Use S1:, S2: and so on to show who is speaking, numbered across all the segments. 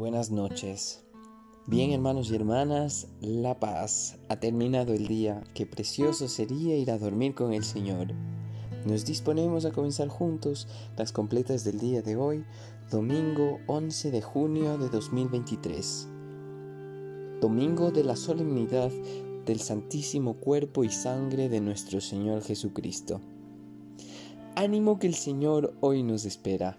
S1: Buenas noches. Bien hermanos y hermanas, la paz. Ha terminado el día. Qué precioso sería ir a dormir con el Señor. Nos disponemos a comenzar juntos las completas del día de hoy, domingo 11 de junio de 2023. Domingo de la solemnidad del Santísimo Cuerpo y Sangre de nuestro Señor Jesucristo. Ánimo que el Señor hoy nos espera.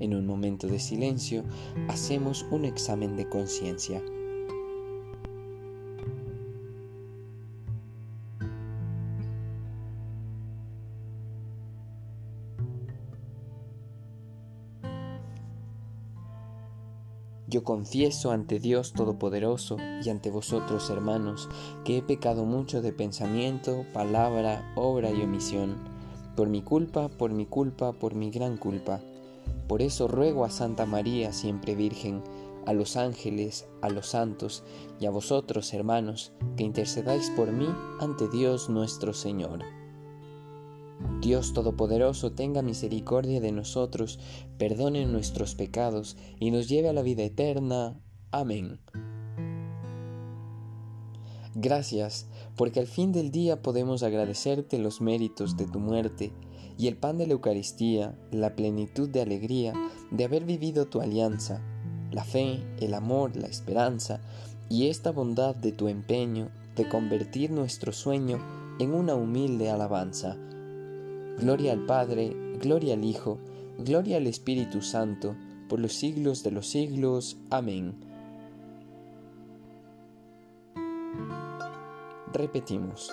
S1: En un momento de silencio, hacemos un examen de conciencia. Yo confieso ante Dios Todopoderoso y ante vosotros, hermanos, que he pecado mucho de pensamiento, palabra, obra y omisión, por mi culpa, por mi culpa, por mi gran culpa. Por eso ruego a Santa María, siempre Virgen, a los ángeles, a los santos y a vosotros, hermanos, que intercedáis por mí ante Dios nuestro Señor. Dios Todopoderoso tenga misericordia de nosotros, perdone nuestros pecados y nos lleve a la vida eterna. Amén. Gracias, porque al fin del día podemos agradecerte los méritos de tu muerte y el pan de la Eucaristía, la plenitud de alegría de haber vivido tu alianza, la fe, el amor, la esperanza y esta bondad de tu empeño de convertir nuestro sueño en una humilde alabanza. Gloria al Padre, gloria al Hijo, gloria al Espíritu Santo, por los siglos de los siglos. Amén. Repetimos.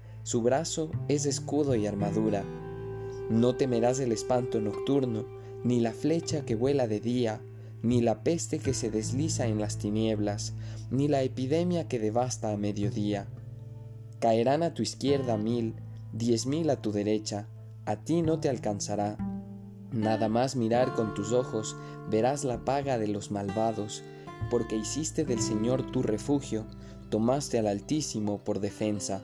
S1: su brazo es escudo y armadura. No temerás el espanto nocturno, ni la flecha que vuela de día, ni la peste que se desliza en las tinieblas, ni la epidemia que devasta a mediodía. Caerán a tu izquierda mil, diez mil a tu derecha, a ti no te alcanzará. Nada más mirar con tus ojos verás la paga de los malvados, porque hiciste del Señor tu refugio, tomaste al Altísimo por defensa.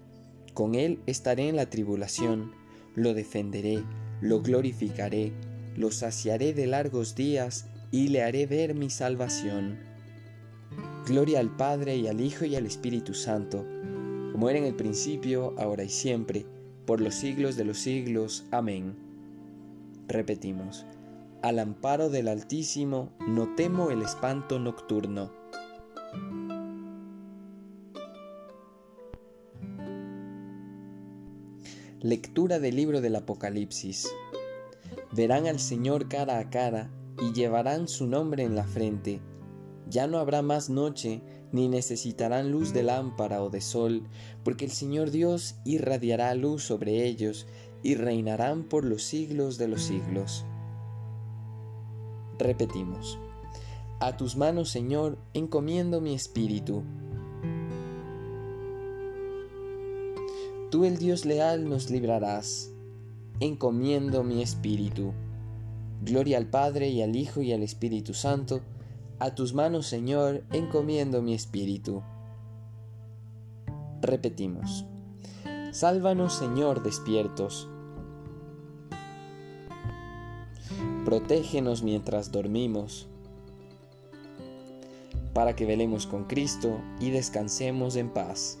S1: con él estaré en la tribulación, lo defenderé, lo glorificaré, lo saciaré de largos días y le haré ver mi salvación. Gloria al Padre y al Hijo y al Espíritu Santo, como era en el principio, ahora y siempre, por los siglos de los siglos. Amén. Repetimos, al amparo del Altísimo no temo el espanto nocturno. Lectura del libro del Apocalipsis. Verán al Señor cara a cara y llevarán su nombre en la frente. Ya no habrá más noche, ni necesitarán luz de lámpara o de sol, porque el Señor Dios irradiará luz sobre ellos y reinarán por los siglos de los siglos. Repetimos. A tus manos, Señor, encomiendo mi espíritu. Tú el Dios leal nos librarás. Encomiendo mi espíritu. Gloria al Padre y al Hijo y al Espíritu Santo, A tus manos, Señor, encomiendo mi espíritu. Repetimos. Sálvanos, Señor, despiertos. Protégenos mientras dormimos, para que velemos con Cristo y descansemos en paz.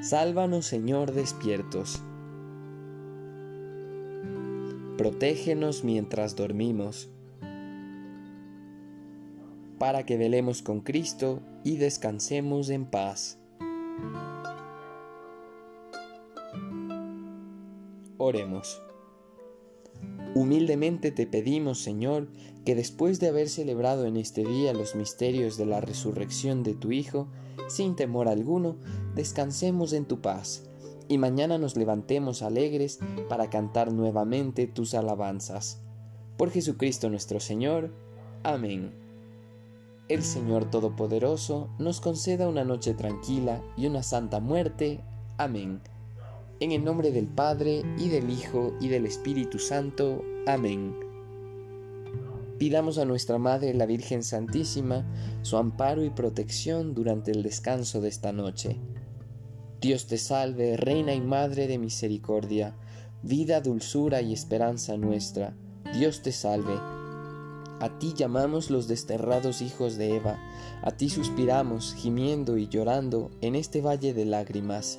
S1: Sálvanos, Señor, despiertos. Protégenos mientras dormimos, para que velemos con Cristo y descansemos en paz. Oremos. Humildemente te pedimos, Señor, que después de haber celebrado en este día los misterios de la resurrección de tu Hijo, sin temor alguno, descansemos en tu paz, y mañana nos levantemos alegres para cantar nuevamente tus alabanzas. Por Jesucristo nuestro Señor. Amén. El Señor Todopoderoso nos conceda una noche tranquila y una santa muerte. Amén. En el nombre del Padre, y del Hijo, y del Espíritu Santo. Amén. Pidamos a nuestra Madre la Virgen Santísima su amparo y protección durante el descanso de esta noche. Dios te salve, Reina y Madre de Misericordia, vida, dulzura y esperanza nuestra. Dios te salve. A ti llamamos los desterrados hijos de Eva, a ti suspiramos, gimiendo y llorando en este valle de lágrimas.